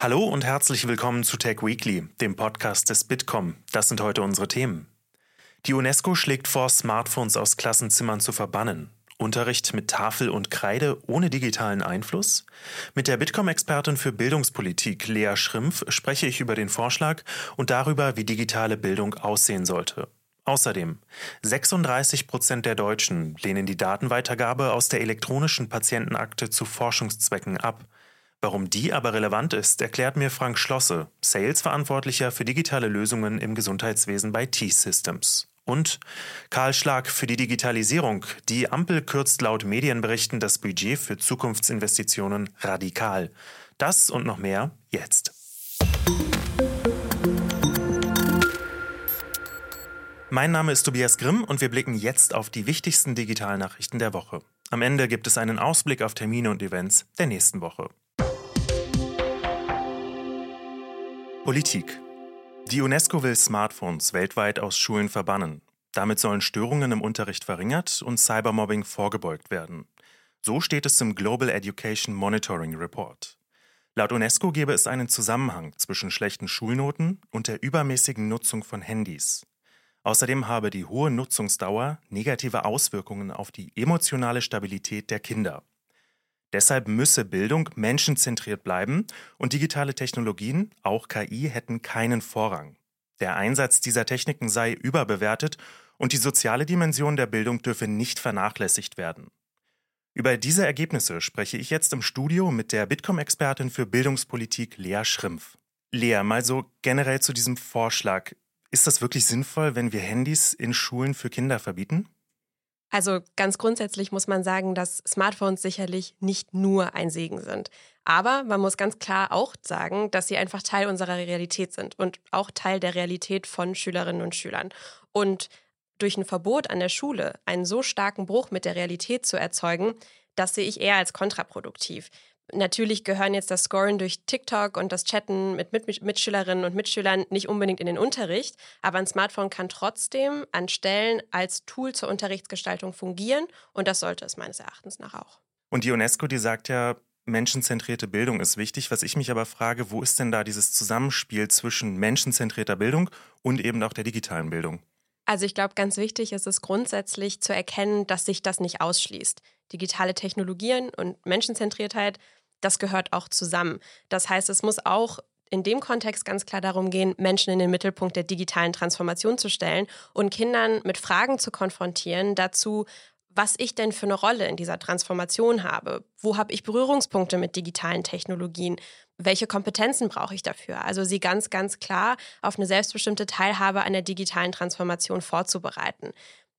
Hallo und herzlich willkommen zu Tech Weekly, dem Podcast des Bitkom. Das sind heute unsere Themen. Die UNESCO schlägt vor, Smartphones aus Klassenzimmern zu verbannen. Unterricht mit Tafel und Kreide ohne digitalen Einfluss? Mit der Bitkom-Expertin für Bildungspolitik Lea Schrimpf spreche ich über den Vorschlag und darüber, wie digitale Bildung aussehen sollte. Außerdem, 36 Prozent der Deutschen lehnen die Datenweitergabe aus der elektronischen Patientenakte zu Forschungszwecken ab. Warum die aber relevant ist, erklärt mir Frank Schlosse, Sales-Verantwortlicher für digitale Lösungen im Gesundheitswesen bei T-Systems. Und Karl Schlag für die Digitalisierung. Die Ampel kürzt laut Medienberichten das Budget für Zukunftsinvestitionen radikal. Das und noch mehr jetzt. Mein Name ist Tobias Grimm und wir blicken jetzt auf die wichtigsten Digitalnachrichten der Woche. Am Ende gibt es einen Ausblick auf Termine und Events der nächsten Woche. Politik. Die UNESCO will Smartphones weltweit aus Schulen verbannen. Damit sollen Störungen im Unterricht verringert und Cybermobbing vorgebeugt werden. So steht es im Global Education Monitoring Report. Laut UNESCO gebe es einen Zusammenhang zwischen schlechten Schulnoten und der übermäßigen Nutzung von Handys. Außerdem habe die hohe Nutzungsdauer negative Auswirkungen auf die emotionale Stabilität der Kinder. Deshalb müsse Bildung menschenzentriert bleiben und digitale Technologien, auch KI, hätten keinen Vorrang. Der Einsatz dieser Techniken sei überbewertet und die soziale Dimension der Bildung dürfe nicht vernachlässigt werden. Über diese Ergebnisse spreche ich jetzt im Studio mit der Bitkom-Expertin für Bildungspolitik Lea Schrimpf. Lea, mal so generell zu diesem Vorschlag. Ist das wirklich sinnvoll, wenn wir Handys in Schulen für Kinder verbieten? Also ganz grundsätzlich muss man sagen, dass Smartphones sicherlich nicht nur ein Segen sind. Aber man muss ganz klar auch sagen, dass sie einfach Teil unserer Realität sind und auch Teil der Realität von Schülerinnen und Schülern. Und durch ein Verbot an der Schule einen so starken Bruch mit der Realität zu erzeugen, das sehe ich eher als kontraproduktiv. Natürlich gehören jetzt das Scoren durch TikTok und das Chatten mit Mitschülerinnen und Mitschülern nicht unbedingt in den Unterricht, aber ein Smartphone kann trotzdem an Stellen als Tool zur Unterrichtsgestaltung fungieren und das sollte es meines Erachtens nach auch. Und die UNESCO, die sagt ja, menschenzentrierte Bildung ist wichtig. Was ich mich aber frage, wo ist denn da dieses Zusammenspiel zwischen menschenzentrierter Bildung und eben auch der digitalen Bildung? Also ich glaube, ganz wichtig ist es grundsätzlich zu erkennen, dass sich das nicht ausschließt. Digitale Technologien und Menschenzentriertheit das gehört auch zusammen. Das heißt, es muss auch in dem Kontext ganz klar darum gehen, Menschen in den Mittelpunkt der digitalen Transformation zu stellen und Kindern mit Fragen zu konfrontieren dazu, was ich denn für eine Rolle in dieser Transformation habe. Wo habe ich Berührungspunkte mit digitalen Technologien? Welche Kompetenzen brauche ich dafür? Also sie ganz, ganz klar auf eine selbstbestimmte Teilhabe an der digitalen Transformation vorzubereiten.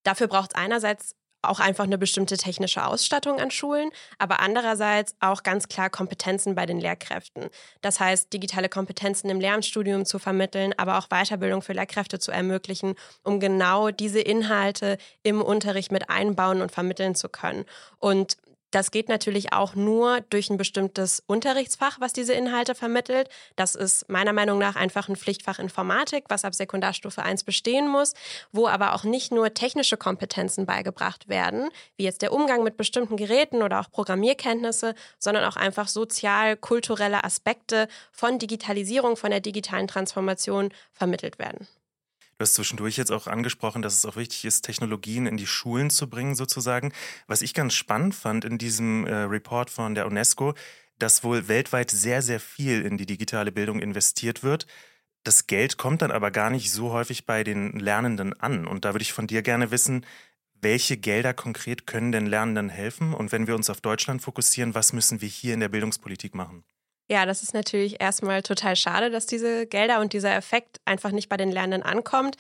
Dafür braucht es einerseits auch einfach eine bestimmte technische Ausstattung an Schulen, aber andererseits auch ganz klar Kompetenzen bei den Lehrkräften. Das heißt, digitale Kompetenzen im Lehramtsstudium zu vermitteln, aber auch Weiterbildung für Lehrkräfte zu ermöglichen, um genau diese Inhalte im Unterricht mit einbauen und vermitteln zu können. Und das geht natürlich auch nur durch ein bestimmtes Unterrichtsfach, was diese Inhalte vermittelt. Das ist meiner Meinung nach einfach ein Pflichtfach Informatik, was ab Sekundarstufe 1 bestehen muss, wo aber auch nicht nur technische Kompetenzen beigebracht werden, wie jetzt der Umgang mit bestimmten Geräten oder auch Programmierkenntnisse, sondern auch einfach sozial-kulturelle Aspekte von Digitalisierung, von der digitalen Transformation vermittelt werden. Du hast zwischendurch jetzt auch angesprochen, dass es auch wichtig ist, Technologien in die Schulen zu bringen, sozusagen. Was ich ganz spannend fand in diesem äh, Report von der UNESCO, dass wohl weltweit sehr, sehr viel in die digitale Bildung investiert wird. Das Geld kommt dann aber gar nicht so häufig bei den Lernenden an. Und da würde ich von dir gerne wissen, welche Gelder konkret können den Lernenden helfen? Und wenn wir uns auf Deutschland fokussieren, was müssen wir hier in der Bildungspolitik machen? Ja, das ist natürlich erstmal total schade, dass diese Gelder und dieser Effekt einfach nicht bei den Lernenden ankommt.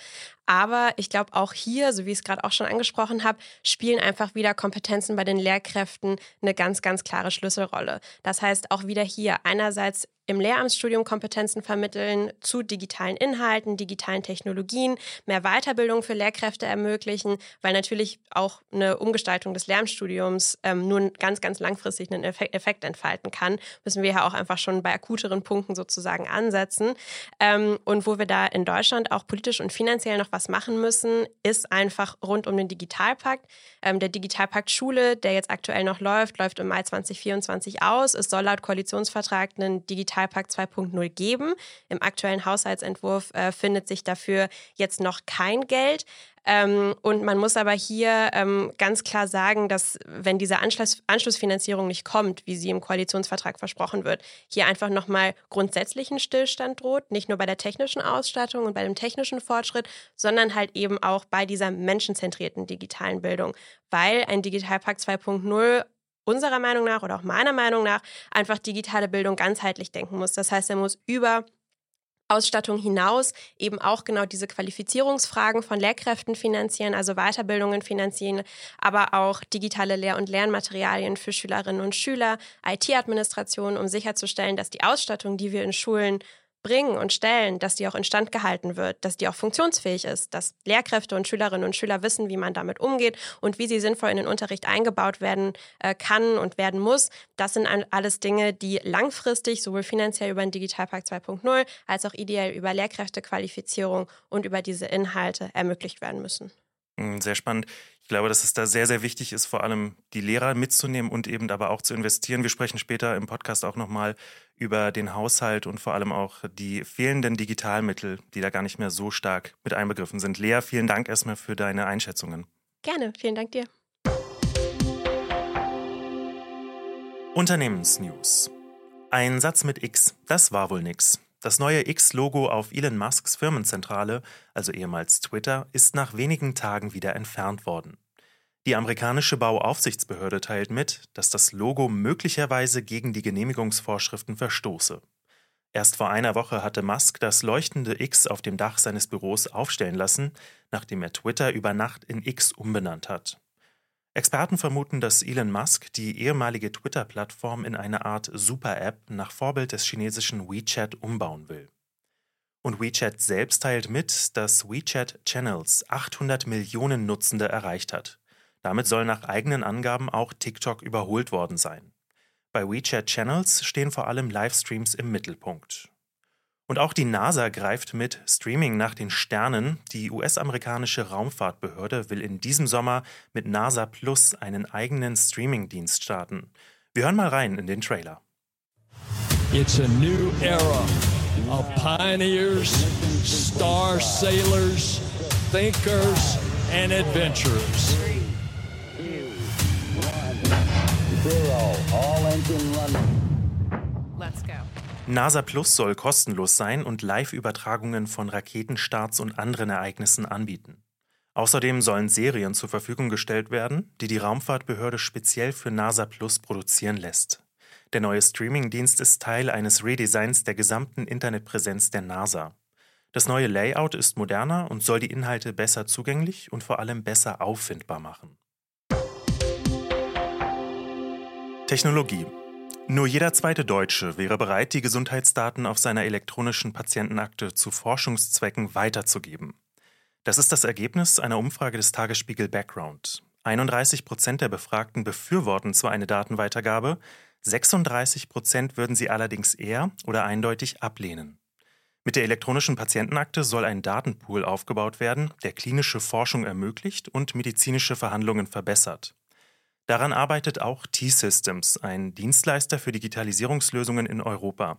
Aber ich glaube, auch hier, so wie ich es gerade auch schon angesprochen habe, spielen einfach wieder Kompetenzen bei den Lehrkräften eine ganz, ganz klare Schlüsselrolle. Das heißt, auch wieder hier einerseits im Lehramtsstudium Kompetenzen vermitteln zu digitalen Inhalten, digitalen Technologien, mehr Weiterbildung für Lehrkräfte ermöglichen, weil natürlich auch eine Umgestaltung des Lehramtsstudiums ähm, nur ganz, ganz langfristig einen Effekt, entfalten kann, müssen wir ja auch einfach schon bei akuteren Punkten sozusagen ansetzen. Ähm, und wo wir da in Deutschland auch politisch und finanziell noch was machen müssen, ist einfach rund um den Digitalpakt. Ähm, der Digitalpakt Schule, der jetzt aktuell noch läuft, läuft im Mai 2024 aus. Es soll laut Koalitionsvertrag einen Digital Digitalpakt 2.0 geben. Im aktuellen Haushaltsentwurf äh, findet sich dafür jetzt noch kein Geld. Ähm, und man muss aber hier ähm, ganz klar sagen, dass wenn diese Anschluss, Anschlussfinanzierung nicht kommt, wie sie im Koalitionsvertrag versprochen wird, hier einfach nochmal grundsätzlich ein Stillstand droht, nicht nur bei der technischen Ausstattung und bei dem technischen Fortschritt, sondern halt eben auch bei dieser menschenzentrierten digitalen Bildung, weil ein Digitalpakt 2.0 unserer Meinung nach oder auch meiner Meinung nach einfach digitale Bildung ganzheitlich denken muss. Das heißt, er muss über Ausstattung hinaus eben auch genau diese Qualifizierungsfragen von Lehrkräften finanzieren, also Weiterbildungen finanzieren, aber auch digitale Lehr- und Lernmaterialien für Schülerinnen und Schüler, IT-Administration, um sicherzustellen, dass die Ausstattung, die wir in Schulen bringen und stellen, dass die auch instand gehalten wird, dass die auch funktionsfähig ist, dass Lehrkräfte und Schülerinnen und Schüler wissen, wie man damit umgeht und wie sie sinnvoll in den Unterricht eingebaut werden äh, kann und werden muss. Das sind alles Dinge, die langfristig sowohl finanziell über den Digitalpakt 2.0 als auch ideell über Lehrkräftequalifizierung und über diese Inhalte ermöglicht werden müssen. Hm, sehr spannend. Ich glaube, dass es da sehr, sehr wichtig ist, vor allem die Lehrer mitzunehmen und eben aber auch zu investieren. Wir sprechen später im Podcast auch nochmal über den Haushalt und vor allem auch die fehlenden Digitalmittel, die da gar nicht mehr so stark mit einbegriffen sind. Lea, vielen Dank erstmal für deine Einschätzungen. Gerne, vielen Dank dir. Unternehmensnews. Ein Satz mit X, das war wohl nix. Das neue X-Logo auf Elon Musks Firmenzentrale, also ehemals Twitter, ist nach wenigen Tagen wieder entfernt worden. Die amerikanische Bauaufsichtsbehörde teilt mit, dass das Logo möglicherweise gegen die Genehmigungsvorschriften verstoße. Erst vor einer Woche hatte Musk das leuchtende X auf dem Dach seines Büros aufstellen lassen, nachdem er Twitter über Nacht in X umbenannt hat. Experten vermuten, dass Elon Musk die ehemalige Twitter-Plattform in eine Art Super-App nach Vorbild des chinesischen WeChat umbauen will. Und WeChat selbst teilt mit, dass WeChat Channels 800 Millionen Nutzende erreicht hat. Damit soll nach eigenen Angaben auch TikTok überholt worden sein. Bei WeChat Channels stehen vor allem Livestreams im Mittelpunkt. Und auch die NASA greift mit Streaming nach den Sternen. Die US-amerikanische Raumfahrtbehörde will in diesem Sommer mit NASA Plus einen eigenen Streaming-Dienst starten. Wir hören mal rein in den Trailer. It's a new era of pioneers, star sailors, thinkers and adventurers. Zero, all engine running. Let's go. NASA Plus soll kostenlos sein und Live-Übertragungen von Raketenstarts und anderen Ereignissen anbieten. Außerdem sollen Serien zur Verfügung gestellt werden, die die Raumfahrtbehörde speziell für NASA Plus produzieren lässt. Der neue Streaming-Dienst ist Teil eines Redesigns der gesamten Internetpräsenz der NASA. Das neue Layout ist moderner und soll die Inhalte besser zugänglich und vor allem besser auffindbar machen. Technologie nur jeder zweite Deutsche wäre bereit, die Gesundheitsdaten auf seiner elektronischen Patientenakte zu Forschungszwecken weiterzugeben. Das ist das Ergebnis einer Umfrage des Tagesspiegel Background. 31 Prozent der Befragten befürworten zwar eine Datenweitergabe, 36 Prozent würden sie allerdings eher oder eindeutig ablehnen. Mit der elektronischen Patientenakte soll ein Datenpool aufgebaut werden, der klinische Forschung ermöglicht und medizinische Verhandlungen verbessert. Daran arbeitet auch T-Systems, ein Dienstleister für Digitalisierungslösungen in Europa.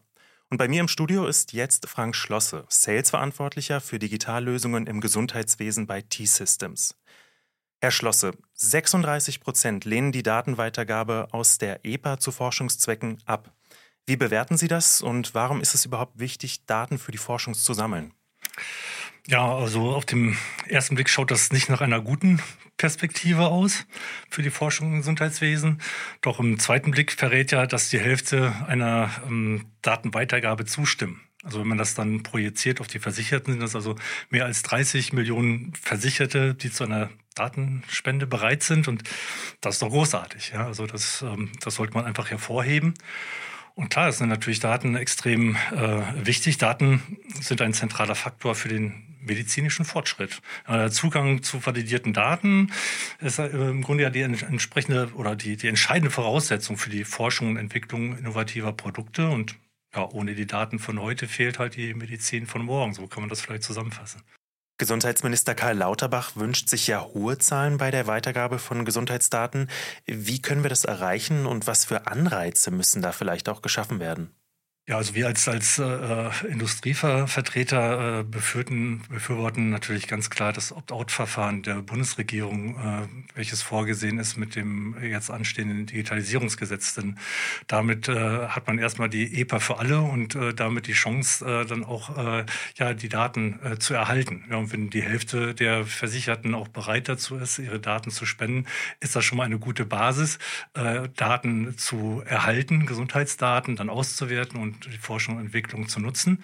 Und bei mir im Studio ist jetzt Frank Schlosse, Sales-Verantwortlicher für Digitallösungen im Gesundheitswesen bei T-Systems. Herr Schlosse, 36 Prozent lehnen die Datenweitergabe aus der EPA zu Forschungszwecken ab. Wie bewerten Sie das und warum ist es überhaupt wichtig, Daten für die Forschung zu sammeln? Ja, also auf dem ersten Blick schaut das nicht nach einer guten Perspektive aus für die Forschung im Gesundheitswesen. Doch im zweiten Blick verrät ja, dass die Hälfte einer ähm, Datenweitergabe zustimmen. Also wenn man das dann projiziert auf die Versicherten, sind das also mehr als 30 Millionen Versicherte, die zu einer Datenspende bereit sind. Und das ist doch großartig. Ja? Also das, ähm, das sollte man einfach hervorheben. Und klar, es sind natürlich Daten extrem äh, wichtig. Daten sind ein zentraler Faktor für den medizinischen Fortschritt. Der Zugang zu validierten Daten ist äh, im Grunde ja die entsprechende oder die, die entscheidende Voraussetzung für die Forschung und Entwicklung innovativer Produkte. Und ja, ohne die Daten von heute fehlt halt die Medizin von morgen. So kann man das vielleicht zusammenfassen. Gesundheitsminister Karl Lauterbach wünscht sich ja hohe Zahlen bei der Weitergabe von Gesundheitsdaten. Wie können wir das erreichen und was für Anreize müssen da vielleicht auch geschaffen werden? Ja, also wir als, als äh, Industrievertreter äh, befürworten, befürworten natürlich ganz klar das Opt-out-Verfahren der Bundesregierung, äh, welches vorgesehen ist mit dem jetzt anstehenden Digitalisierungsgesetz. Denn damit äh, hat man erstmal die EPA für alle und äh, damit die Chance, äh, dann auch äh, ja, die Daten äh, zu erhalten. Ja, und wenn die Hälfte der Versicherten auch bereit dazu ist, ihre Daten zu spenden, ist das schon mal eine gute Basis, äh, Daten zu erhalten, Gesundheitsdaten dann auszuwerten und die Forschung und Entwicklung zu nutzen.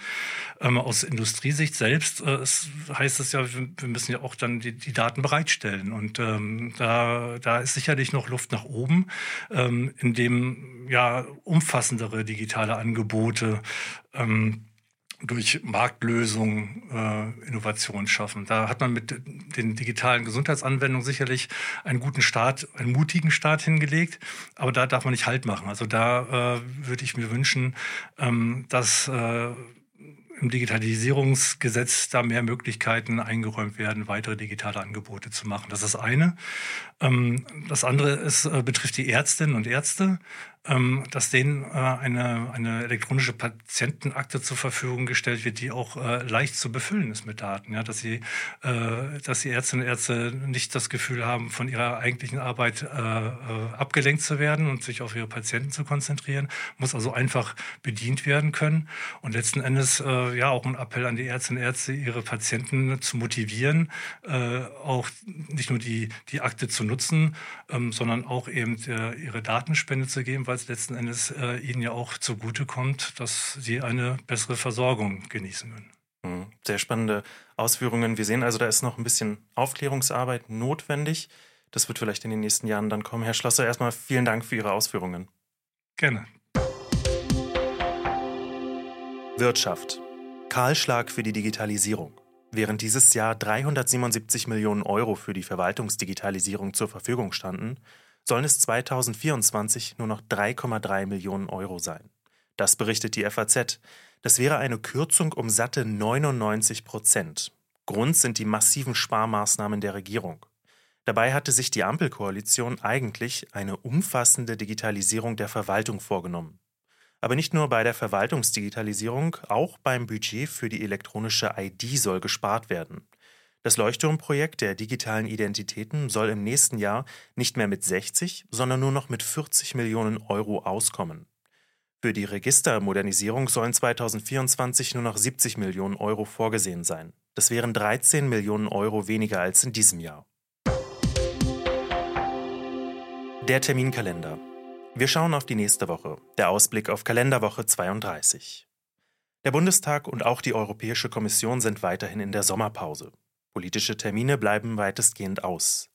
Ähm, aus Industriesicht selbst äh, es heißt es ja, wir, müssen ja auch dann die, die Daten bereitstellen. Und ähm, da, da ist sicherlich noch Luft nach oben, ähm, indem ja umfassendere digitale Angebote ähm, durch Marktlösungen äh, Innovation schaffen. Da hat man mit den digitalen Gesundheitsanwendungen sicherlich einen guten Start, einen mutigen Start hingelegt, aber da darf man nicht Halt machen. Also da äh, würde ich mir wünschen, ähm, dass äh, im Digitalisierungsgesetz da mehr Möglichkeiten eingeräumt werden, weitere digitale Angebote zu machen. Das ist das eine. Ähm, das andere ist, äh, betrifft die Ärztinnen und Ärzte. Ähm, dass denen äh, eine, eine elektronische Patientenakte zur Verfügung gestellt wird, die auch äh, leicht zu befüllen ist mit Daten. Ja, dass sie, äh, dass die Ärztinnen und Ärzte nicht das Gefühl haben, von ihrer eigentlichen Arbeit äh, äh, abgelenkt zu werden und sich auf ihre Patienten zu konzentrieren, muss also einfach bedient werden können. Und letzten Endes äh, ja auch ein Appell an die Ärztinnen und Ärzte, ihre Patienten zu motivieren, auch nicht nur die, die Akte zu nutzen, ähm, sondern auch eben ihre Datenspende zu geben, weil es letzten Endes äh, ihnen ja auch zugutekommt, dass sie eine bessere Versorgung genießen können. Hm, sehr spannende Ausführungen. Wir sehen also, da ist noch ein bisschen Aufklärungsarbeit notwendig. Das wird vielleicht in den nächsten Jahren dann kommen. Herr Schlosser, erstmal vielen Dank für Ihre Ausführungen. Gerne. Wirtschaft. Kahlschlag für die Digitalisierung. Während dieses Jahr 377 Millionen Euro für die Verwaltungsdigitalisierung zur Verfügung standen, sollen es 2024 nur noch 3,3 Millionen Euro sein. Das berichtet die FAZ. Das wäre eine Kürzung um satte 99 Prozent. Grund sind die massiven Sparmaßnahmen der Regierung. Dabei hatte sich die Ampelkoalition eigentlich eine umfassende Digitalisierung der Verwaltung vorgenommen. Aber nicht nur bei der Verwaltungsdigitalisierung, auch beim Budget für die elektronische ID soll gespart werden. Das Leuchtturmprojekt der digitalen Identitäten soll im nächsten Jahr nicht mehr mit 60, sondern nur noch mit 40 Millionen Euro auskommen. Für die Registermodernisierung sollen 2024 nur noch 70 Millionen Euro vorgesehen sein. Das wären 13 Millionen Euro weniger als in diesem Jahr. Der Terminkalender. Wir schauen auf die nächste Woche. Der Ausblick auf Kalenderwoche 32. Der Bundestag und auch die Europäische Kommission sind weiterhin in der Sommerpause. Politische Termine bleiben weitestgehend aus.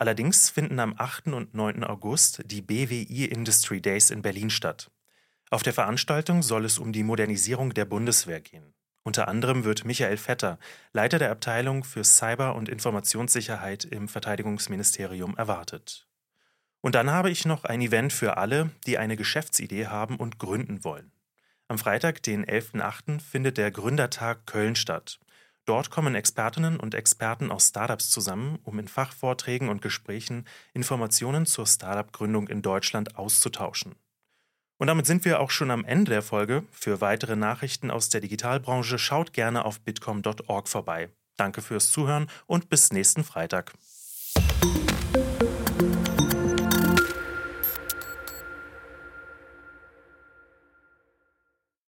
Allerdings finden am 8. und 9. August die BWI Industry Days in Berlin statt. Auf der Veranstaltung soll es um die Modernisierung der Bundeswehr gehen. Unter anderem wird Michael Vetter, Leiter der Abteilung für Cyber- und Informationssicherheit im Verteidigungsministerium, erwartet. Und dann habe ich noch ein Event für alle, die eine Geschäftsidee haben und gründen wollen. Am Freitag, den 11.08., findet der Gründertag Köln statt. Dort kommen Expertinnen und Experten aus Startups zusammen, um in Fachvorträgen und Gesprächen Informationen zur Startup-Gründung in Deutschland auszutauschen. Und damit sind wir auch schon am Ende der Folge. Für weitere Nachrichten aus der Digitalbranche schaut gerne auf bitcom.org vorbei. Danke fürs Zuhören und bis nächsten Freitag.